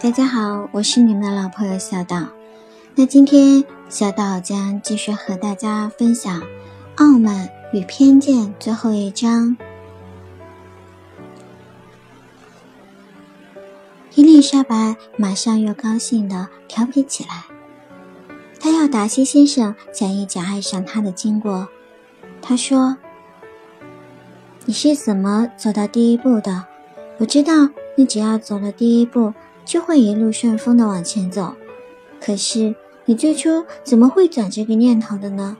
大家好，我是你们的老朋友小岛。那今天小岛将继续和大家分享《傲慢与偏见》最后一章。伊丽莎白马上又高兴的调皮起来，她要达西先生讲一讲爱上他的经过。她说：“你是怎么走到第一步的？我知道你只要走了第一步。”就会一路顺风的往前走，可是你最初怎么会转这个念头的呢？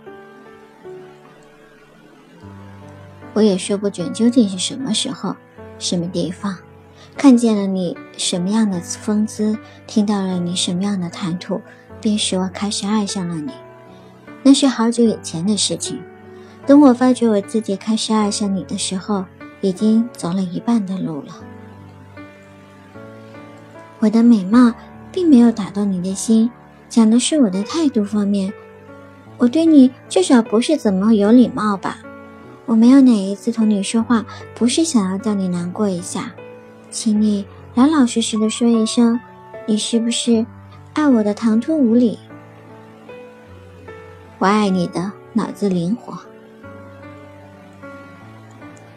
我也说不准究竟是什么时候、什么地方，看见了你什么样的风姿，听到了你什么样的谈吐，便使我开始爱上了你。那是好久以前的事情。等我发觉我自己开始爱上你的时候，已经走了一半的路了。我的美貌并没有打动你的心，讲的是我的态度方面。我对你至少不是怎么有礼貌吧？我没有哪一次同你说话不是想要叫你难过一下，请你老老实实的说一声，你是不是爱我的唐突无礼？我爱你的脑子灵活，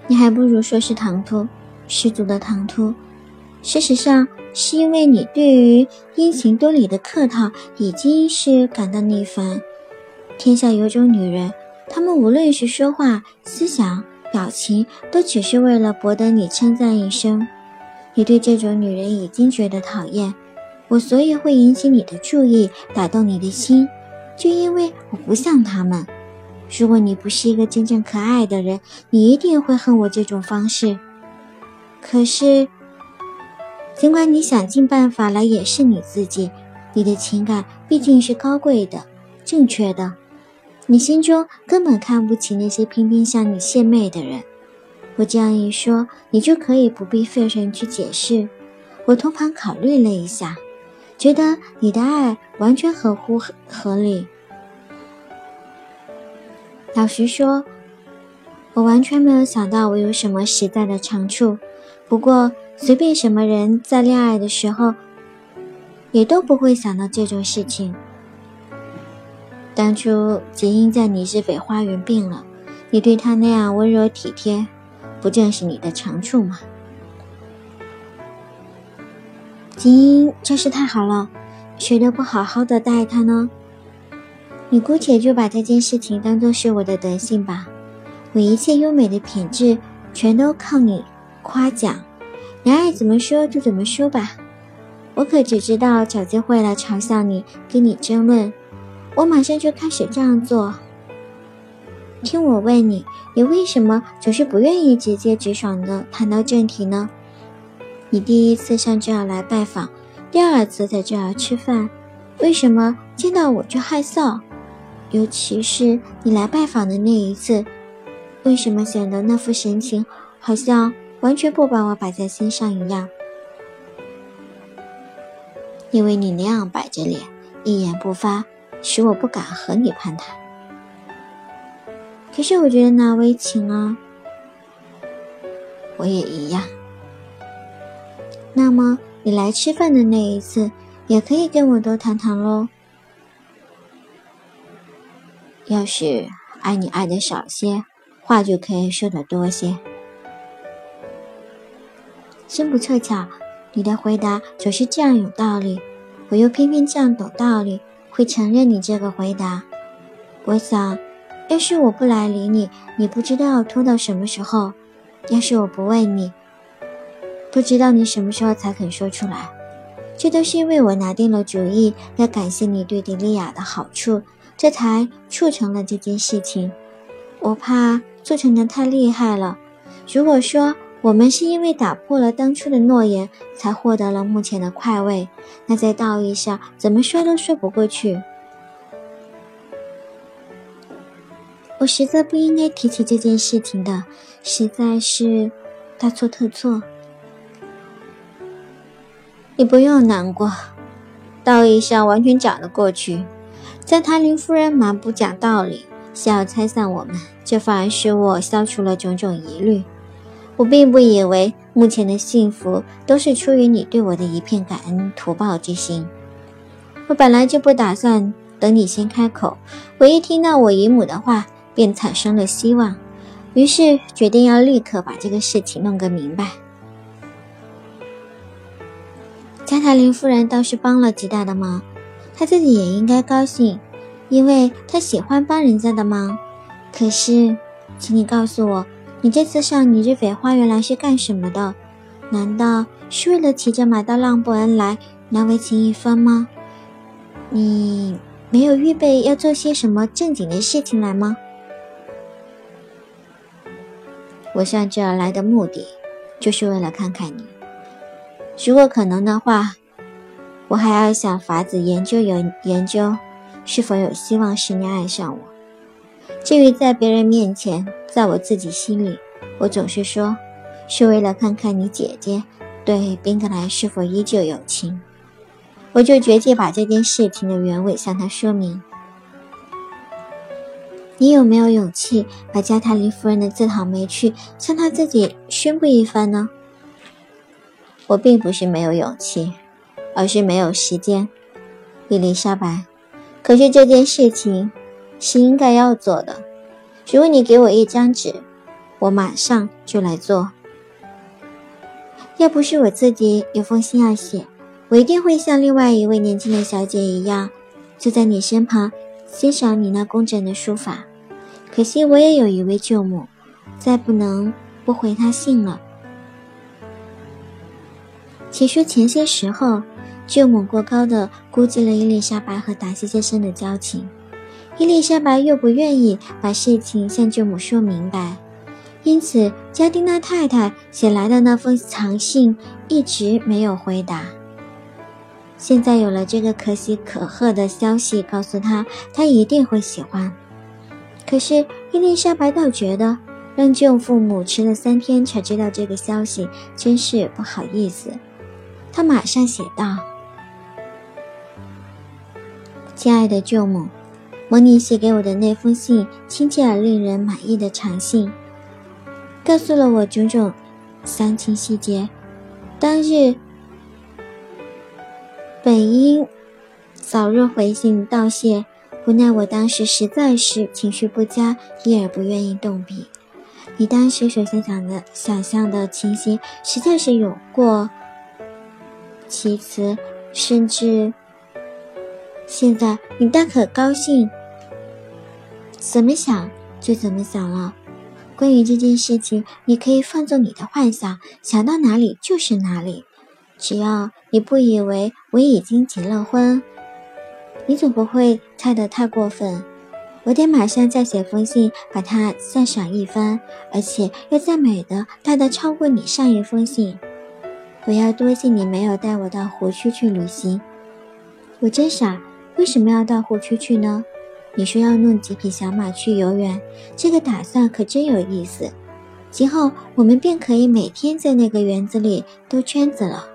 你还不如说是唐突，十足的唐突。事实上。是因为你对于殷勤多礼的客套已经是感到腻烦。天下有种女人，她们无论是说话、思想、表情，都只是为了博得你称赞一声。你对这种女人已经觉得讨厌，我所以会引起你的注意，打动你的心，就因为我不像她们。如果你不是一个真正可爱的人，你一定会恨我这种方式。可是。尽管你想尽办法来掩饰你自己，你的情感毕竟是高贵的、正确的。你心中根本看不起那些偏偏向你献媚的人。我这样一说，你就可以不必费神去解释。我通盘考虑了一下，觉得你的爱完全合乎合理。老实说，我完全没有想到我有什么实在的长处。不过。随便什么人在恋爱的时候，也都不会想到这种事情。当初结因在你日北花园病了，你对他那样温柔体贴，不正是你的长处吗？结因真是太好了，谁都不好好的待他呢？你姑且就把这件事情当做是我的德性吧，我一切优美的品质全都靠你夸奖。你爱怎么说就怎么说吧，我可只知道找机会来嘲笑你，跟你争论，我马上就开始这样做。听我问你，你为什么总是不愿意直接直爽的谈到正题呢？你第一次上这儿来拜访，第二次在这儿吃饭，为什么见到我就害臊？尤其是你来拜访的那一次，为什么显得那副神情好像……完全不把我摆在心上一样，因为你那样摆着脸，一言不发，使我不敢和你攀谈。可是我觉得那为情啊，我也一样。那么你来吃饭的那一次，也可以跟我多谈谈喽。要是爱你爱的少些，话就可以说的多些。真不凑巧，你的回答总是这样有道理，我又偏偏这样懂道理，会承认你这个回答。我想，要是我不来理你，你不知道要拖到什么时候；要是我不问你，不知道你什么时候才肯说出来。这都是因为我拿定了主意，要感谢你对迪丽亚的好处，这才促成了这件事情。我怕促成的太厉害了。如果说，我们是因为打破了当初的诺言，才获得了目前的快慰。那在道义上，怎么说都说不过去。我实在不应该提起这件事情的，实在是大错特错。你不用难过，道义上完全讲得过去。在塔林夫人蛮不讲道理，想要拆散我们，这反而使我消除了种种疑虑。我并不以为目前的幸福都是出于你对我的一片感恩图报之心。我本来就不打算等你先开口，我一听到我姨母的话，便产生了希望，于是决定要立刻把这个事情弄个明白。加塔林夫人倒是帮了极大的忙，她自己也应该高兴，因为她喜欢帮人家的忙。可是，请你告诉我，你这次上你日斐花园来是干什么的？难道是为了骑着马到浪布恩来难为情一番吗？你没有预备要做些什么正经的事情来吗？我上这儿来的目的，就是为了看看你。如果可能的话，我还要想法子研究研研究，是否有希望使你爱上我。至于在别人面前，在我自己心里，我总是说，是为了看看你姐姐对宾格莱是否依旧有情。我就决定把这件事情的原委向他说明。你有没有勇气把加泰林夫人的自讨没趣向他自己宣布一番呢？我并不是没有勇气，而是没有时间。伊丽莎白，可是这件事情。是应该要做的。如果你给我一张纸，我马上就来做。要不是我自己有封信要写，我一定会像另外一位年轻的小姐一样，坐在你身旁欣赏你那工整的书法。可惜我也有一位舅母，再不能不回她信了。且说前些时候，舅母过高的估计了伊丽莎白和达西先生的交情。伊丽莎白又不愿意把事情向舅母说明白，因此加丁娜太太写来的那封长信一直没有回答。现在有了这个可喜可贺的消息，告诉她她一定会喜欢。可是伊丽莎白倒觉得让舅父母迟了三天才知道这个消息，真是不好意思。她马上写道：“亲爱的舅母。”蒙尼写给我的那封信，亲切而令人满意的长信，告诉了我种种详情细节。当日本应早日回信道谢，无奈我当时实在是情绪不佳，因而不愿意动笔。你当时所想象的想象的情形，实在是有过其词，甚至现在你大可高兴。怎么想就怎么想了。关于这件事情，你可以放纵你的幻想，想到哪里就是哪里。只要你不以为我已经结了婚，你总不会猜得太过分。我得马上再写封信，把它赞赏一番，而且要赞美的大大超过你上一封信。我要多谢你没有带我到湖区去旅行。我真傻，为什么要到湖区去呢？你说要弄几匹小马去游园，这个打算可真有意思。今后我们便可以每天在那个园子里兜圈子了。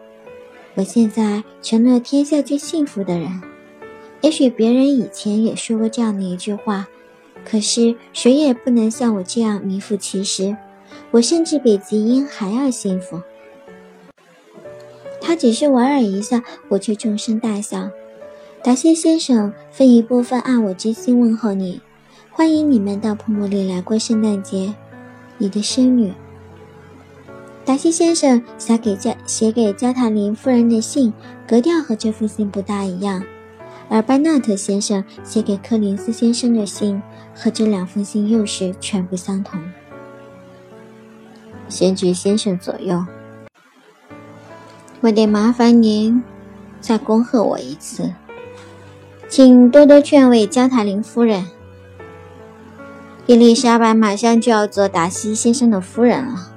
我现在成了天下最幸福的人。也许别人以前也说过这样的一句话，可是谁也不能像我这样名副其实。我甚至比吉英还要幸福。他只是莞尔一笑，我却纵声大笑。达西先生分一部分爱我之心问候你，欢迎你们到普姆里来过圣诞节。你的孙女。达西先生写给加写给加塔林夫人的信格调和这封信不大一样，而班纳特先生写给柯林斯先生的信和这两封信又是全不相同。先居先生左右，我得麻烦您再恭贺我一次。请多多劝慰加塔林夫人。伊丽莎白马上就要做达西先生的夫人了。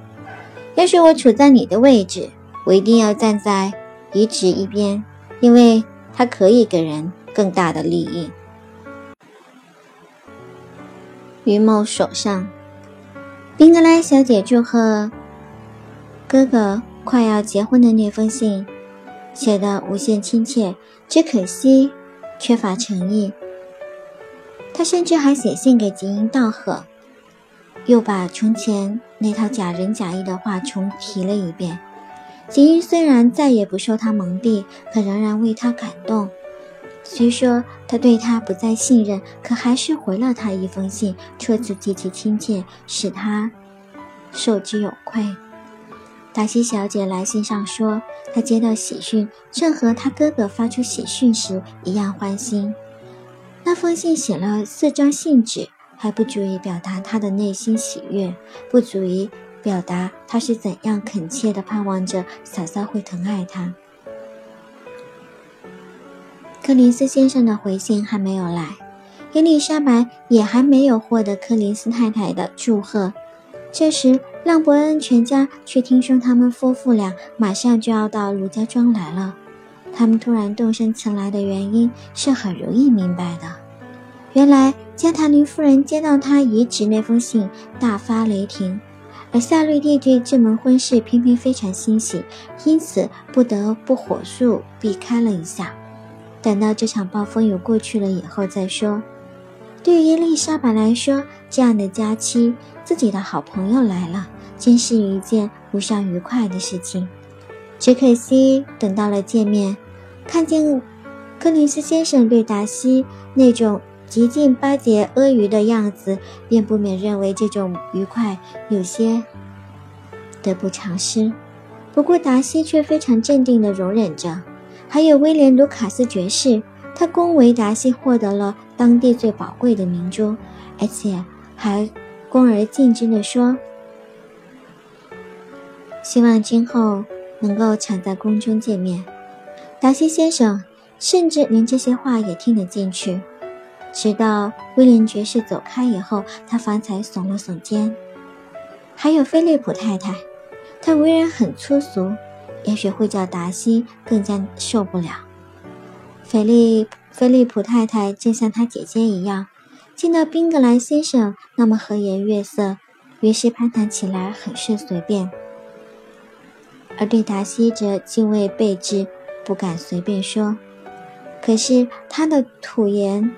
要是我处在你的位置，我一定要站在遗址一边，因为它可以给人更大的利益。于某手上，宾格莱小姐祝贺哥哥快要结婚的那封信，写的无限亲切，只可惜。缺乏诚意，他甚至还写信给吉英道贺，又把从前那套假仁假义的话重提了一遍。吉英虽然再也不受他蒙蔽，可仍然为他感动。虽说他对他不再信任，可还是回了他一封信，措辞极其亲切，使他受之有愧。达西小姐来信上说，她接到喜讯，正和她哥哥发出喜讯时一样欢欣。那封信写了四张信纸，还不足以表达她的内心喜悦，不足以。表达她是怎样恳切地盼望着嫂嫂会疼爱她。柯林斯先生的回信还没有来，伊丽莎白也还没有获得柯林斯太太的祝贺。这时，让伯恩全家却听说他们夫妇俩马上就要到卢家庄来了。他们突然动身前来的原因是很容易明白的。原来，加塔林夫人接到他遗旨那封信，大发雷霆。而夏绿蒂对这门婚事偏偏非常欣喜，因此不得不火速避开了一下，等到这场暴风雨过去了以后再说。对于伊丽莎白来说，这样的假期，自己的好朋友来了，真是一件不上愉快的事情。只可惜等到了见面，看见柯林斯先生对达西那种。极尽巴结阿谀的样子，便不免认为这种愉快有些得不偿失。不过达西却非常镇定地容忍着。还有威廉·卢卡斯爵士，他恭维达西获得了当地最宝贵的明珠，而且还恭而敬之地说：“希望今后能够常在宫中见面。”达西先生甚至连这些话也听得进去。直到威廉爵士走开以后，他方才耸了耸肩。还有菲利普太太，她为人很粗俗，也许会叫达西更加受不了。菲利菲利普太太正像她姐姐一样，见到宾格兰先生那么和颜悦色，于是攀谈起来很是随便，而对达西则敬畏备至，不敢随便说。可是他的土言。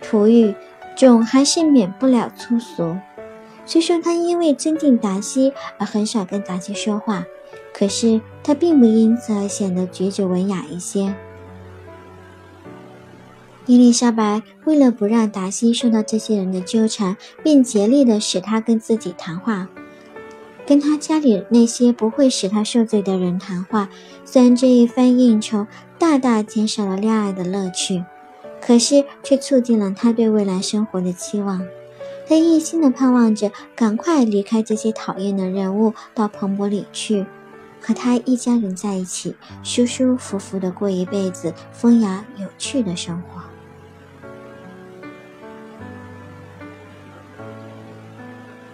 土语总还是免不了粗俗。虽说他因为尊敬达西而很少跟达西说话，可是他并不因此而显得举止文雅一些。伊丽莎白为了不让达西受到这些人的纠缠，便竭力的使他跟自己谈话，跟他家里那些不会使他受罪的人谈话。虽然这一番应酬大大减少了恋爱的乐趣。可是，却促进了他对未来生活的期望。他一心的盼望着赶快离开这些讨厌的人物，到蓬勃里去，和他一家人在一起，舒舒服服的过一辈子风雅有趣的生活。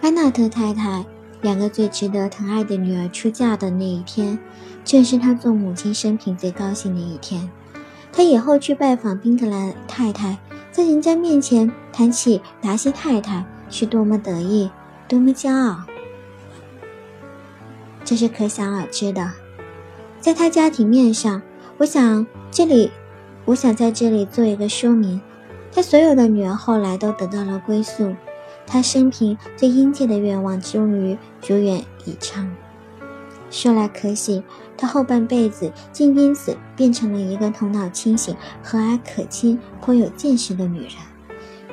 安娜特太太两个最值得疼爱的女儿出嫁的那一天，正是她做母亲生平最高兴的一天。他以后去拜访宾格兰太太，在人家面前谈起达西太太，是多么得意，多么骄傲，这是可想而知的。在他家庭面上，我想这里，我想在这里做一个说明：他所有的女儿后来都得到了归宿，他生平最殷切的愿望终于如愿以偿。说来可喜，她后半辈子竟因此变成了一个头脑清醒、和蔼可亲、颇有见识的女人。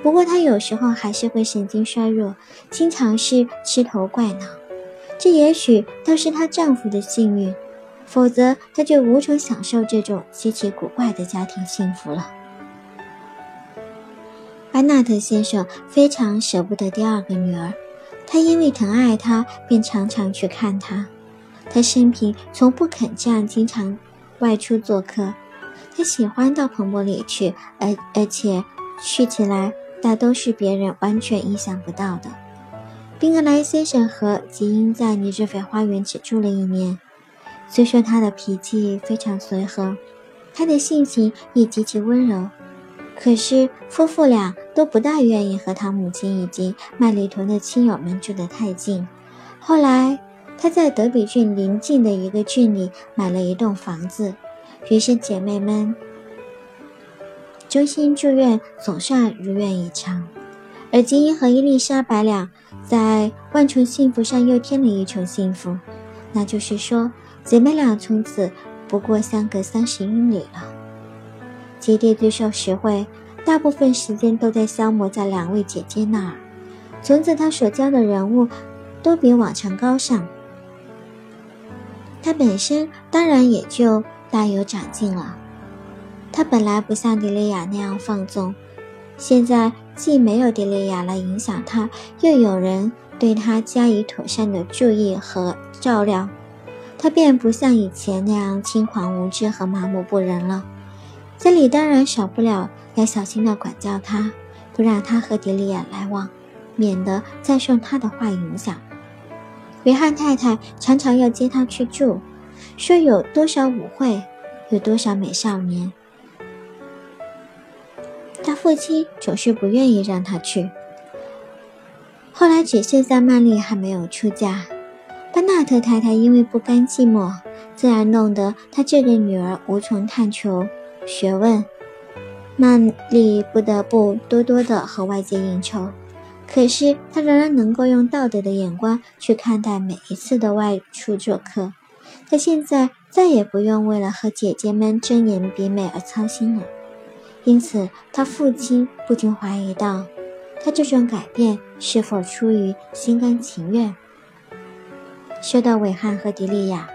不过她有时候还是会神经衰弱，经常是痴头怪脑。这也许倒是她丈夫的幸运，否则她就无从享受这种稀奇古怪的家庭幸福了。班纳特先生非常舍不得第二个女儿，他因为疼爱她，便常常去看她。他生平从不肯这样经常外出做客，他喜欢到蓬勃里去，而而且去起来大都是别人完全意想不到的。宾格莱先生和吉英在尼日菲花园只住了一年，虽说他的脾气非常随和，他的性情也极其温柔，可是夫妇俩都不大愿意和他母亲以及麦里屯的亲友们住得太近。后来。他在德比郡邻近的一个郡里买了一栋房子，于是姐妹们衷心祝愿总算如愿以偿。而金英和伊丽莎白俩在万重幸福上又添了一重幸福，那就是说，姐妹俩从此不过相隔三十英里了。基地最受实惠，大部分时间都在消磨在两位姐姐那儿。从此，他所教的人物都比往常高尚，他本身当然也就大有长进了。他本来不像迪丽亚那样放纵，现在既没有迪丽亚来影响他，又有人对他加以妥善的注意和照料，他便不像以前那样轻狂无知和麻木不仁了。这里当然少不了要小心地管教他，不让他和迪丽亚来往，免得再受他的话影响。约翰太太常常要接他去住，说有多少舞会，有多少美少年。他父亲总是不愿意让他去。后来只剩下曼丽还没有出嫁，班纳特太太因为不甘寂寞，自然弄得他这个女儿无从探求。学问，曼丽不得不多多的和外界应酬，可是她仍然能够用道德的眼光去看待每一次的外出做客。她现在再也不用为了和姐姐们争妍比美而操心了，因此她父亲不禁怀疑到，她这种改变是否出于心甘情愿。说到韦汉和迪丽亚。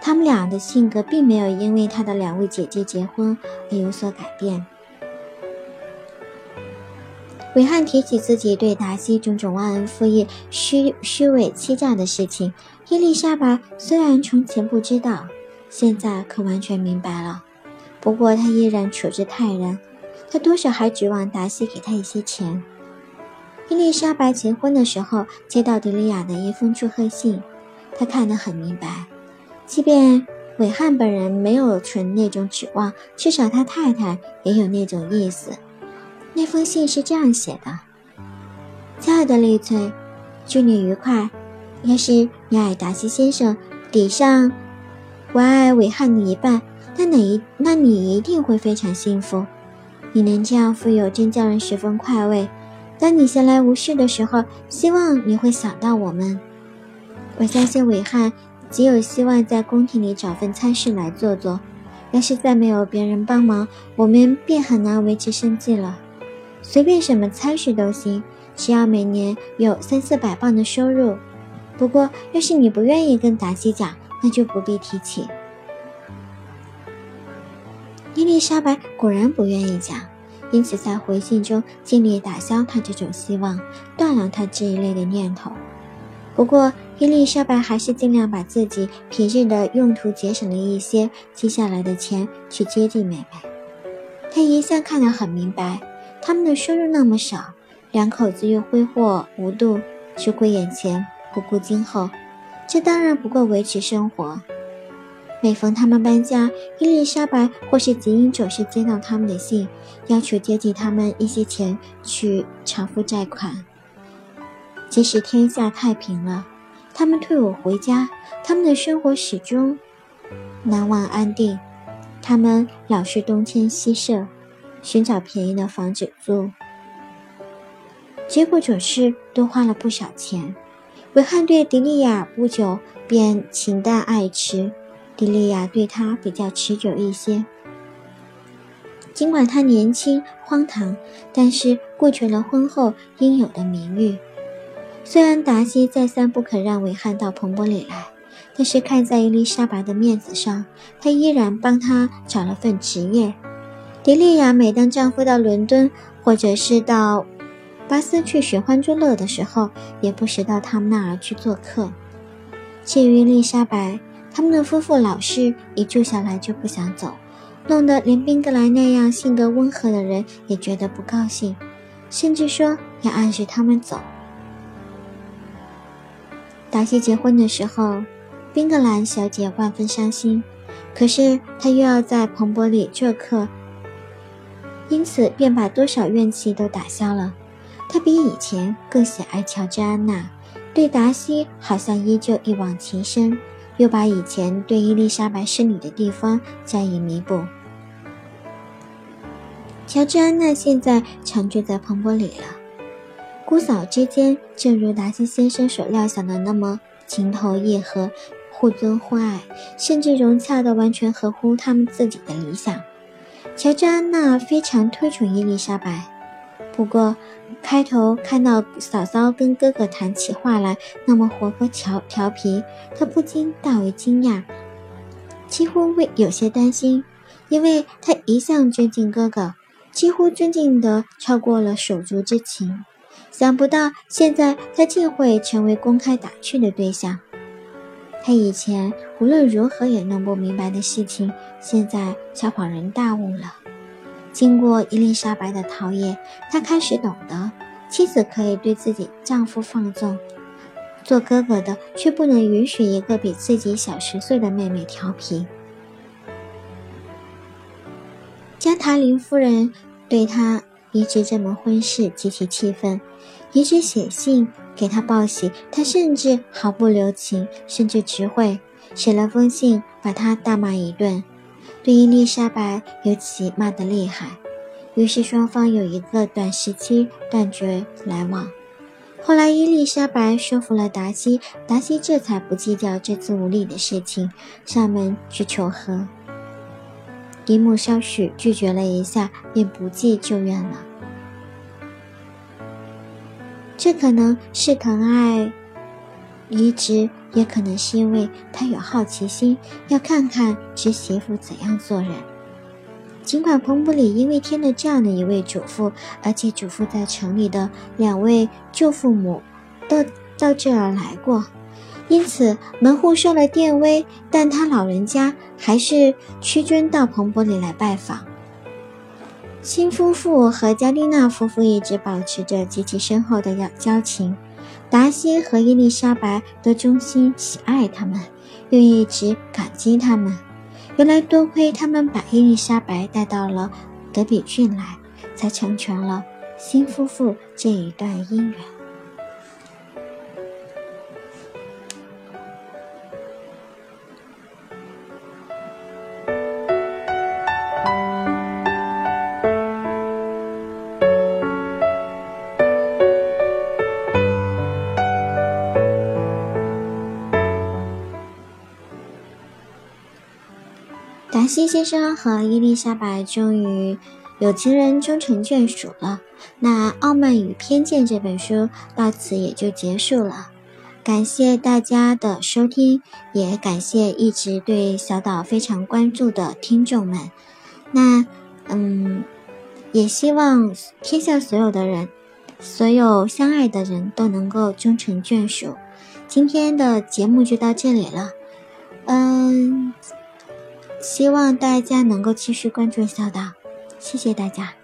他们俩的性格并没有因为他的两位姐姐结婚而有所改变。韦汉提起自己对达西种种忘恩负义、虚虚伪欺诈的事情，伊丽莎白虽然从前不知道，现在可完全明白了。不过她依然处之泰然，她多少还指望达西给她一些钱。伊丽莎白结婚的时候接到迪利亚的一封祝贺信，她看得很明白。即便韦汉本人没有存那种指望，至少他太太也有那种意思。那封信是这样写的：“亲爱的丽翠，祝你愉快。要是你爱达西先生，抵上我爱韦汉的一半，那哪一那你一定会非常幸福。你能这样富有，真叫人十分快慰。当你闲来无事的时候，希望你会想到我们。我相信韦汉。”极有希望在宫廷里找份差事来做做。要是再没有别人帮忙，我们便很难维持生计了。随便什么差事都行，只要每年有三四百磅的收入。不过，要是你不愿意跟达西讲，那就不必提起。伊丽莎白果然不愿意讲，因此在回信中尽力打消他这种希望，断了他这一类的念头。不过，伊丽莎白还是尽量把自己平日的用途节省了一些，接下来的钱去接济妹妹。她一向看得很明白，他们的收入那么少，两口子又挥霍无度，只顾眼前不顾今后，这当然不够维持生活。每逢他们搬家，伊丽莎白或是吉英总是接到他们的信，要求接济他们一些钱去偿付债款。即使天下太平了，他们退伍回家，他们的生活始终难忘安定。他们老是东迁西舍，寻找便宜的房子住，结果总是多花了不少钱。维汉对迪利亚不久便情淡爱弛，迪利亚对他比较持久一些。尽管他年轻荒唐，但是顾全了婚后应有的名誉。虽然达西再三不肯让维汉到彭伯里来，但是看在伊丽莎白的面子上，他依然帮他找了份职业。迪丽亚每当丈夫到伦敦或者是到巴斯去寻欢作乐的时候，也不时到他们那儿去做客。至于丽莎白，他们的夫妇老是一住下来就不想走，弄得连宾格莱那样性格温和的人也觉得不高兴，甚至说要暗示他们走。达西结婚的时候，宾格兰小姐万分伤心。可是她又要在彭伯里做客，因此便把多少怨气都打消了。他比以前更喜爱乔治安娜，对达西好像依旧一往情深，又把以前对伊丽莎白失礼的地方加以弥补。乔治安娜现在常住在彭伯里了。姑嫂之间，正如达西先生所料想的那么情投意合、互尊互爱，甚至融洽的完全合乎他们自己的理想。乔治安娜非常推崇伊丽莎白，不过开头看到嫂嫂跟哥哥谈起话来那么活泼调调皮，她不禁大为惊讶，几乎为有些担心，因为她一向尊敬哥哥，几乎尊敬的超过了手足之情。想不到现在他竟会成为公开打趣的对象。他以前无论如何也弄不明白的事情，现在却恍然大悟了。经过伊丽莎白的陶冶，他开始懂得，妻子可以对自己丈夫放纵，做哥哥的却不能允许一个比自己小十岁的妹妹调皮。加塔林夫人对他。移植这门婚事极其气愤，一直写信给他报喜，他甚至毫不留情，甚至只会写了封信把他大骂一顿，对伊丽莎白尤其骂得厉害。于是双方有一个短时期断绝来往。后来伊丽莎白说服了达西，达西这才不计较这次无礼的事情，上门去求和。姨母稍许拒绝了一下，便不计旧怨了。这可能是疼爱移植，也可能是因为他有好奇心，要看看侄媳妇怎样做人。尽管彭布里因为添了这样的一位主妇，而且主妇在城里的两位舅父母都到这儿来过。因此，门户受了电威，但他老人家还是屈尊到彭伯里来拜访。新夫妇和加丽娜夫妇一直保持着极其深厚的交交情，达西和伊丽莎白都衷心喜爱他们，又一直感激他们。原来多亏他们把伊丽莎白带到了德比郡来，才成全了新夫妇这一段姻缘。达西先生和伊丽莎白终于有情人终成眷属了。那《傲慢与偏见》这本书到此也就结束了。感谢大家的收听，也感谢一直对小岛非常关注的听众们。那，嗯，也希望天下所有的人，所有相爱的人都能够终成眷属。今天的节目就到这里了，嗯。希望大家能够继续关注小岛，谢谢大家。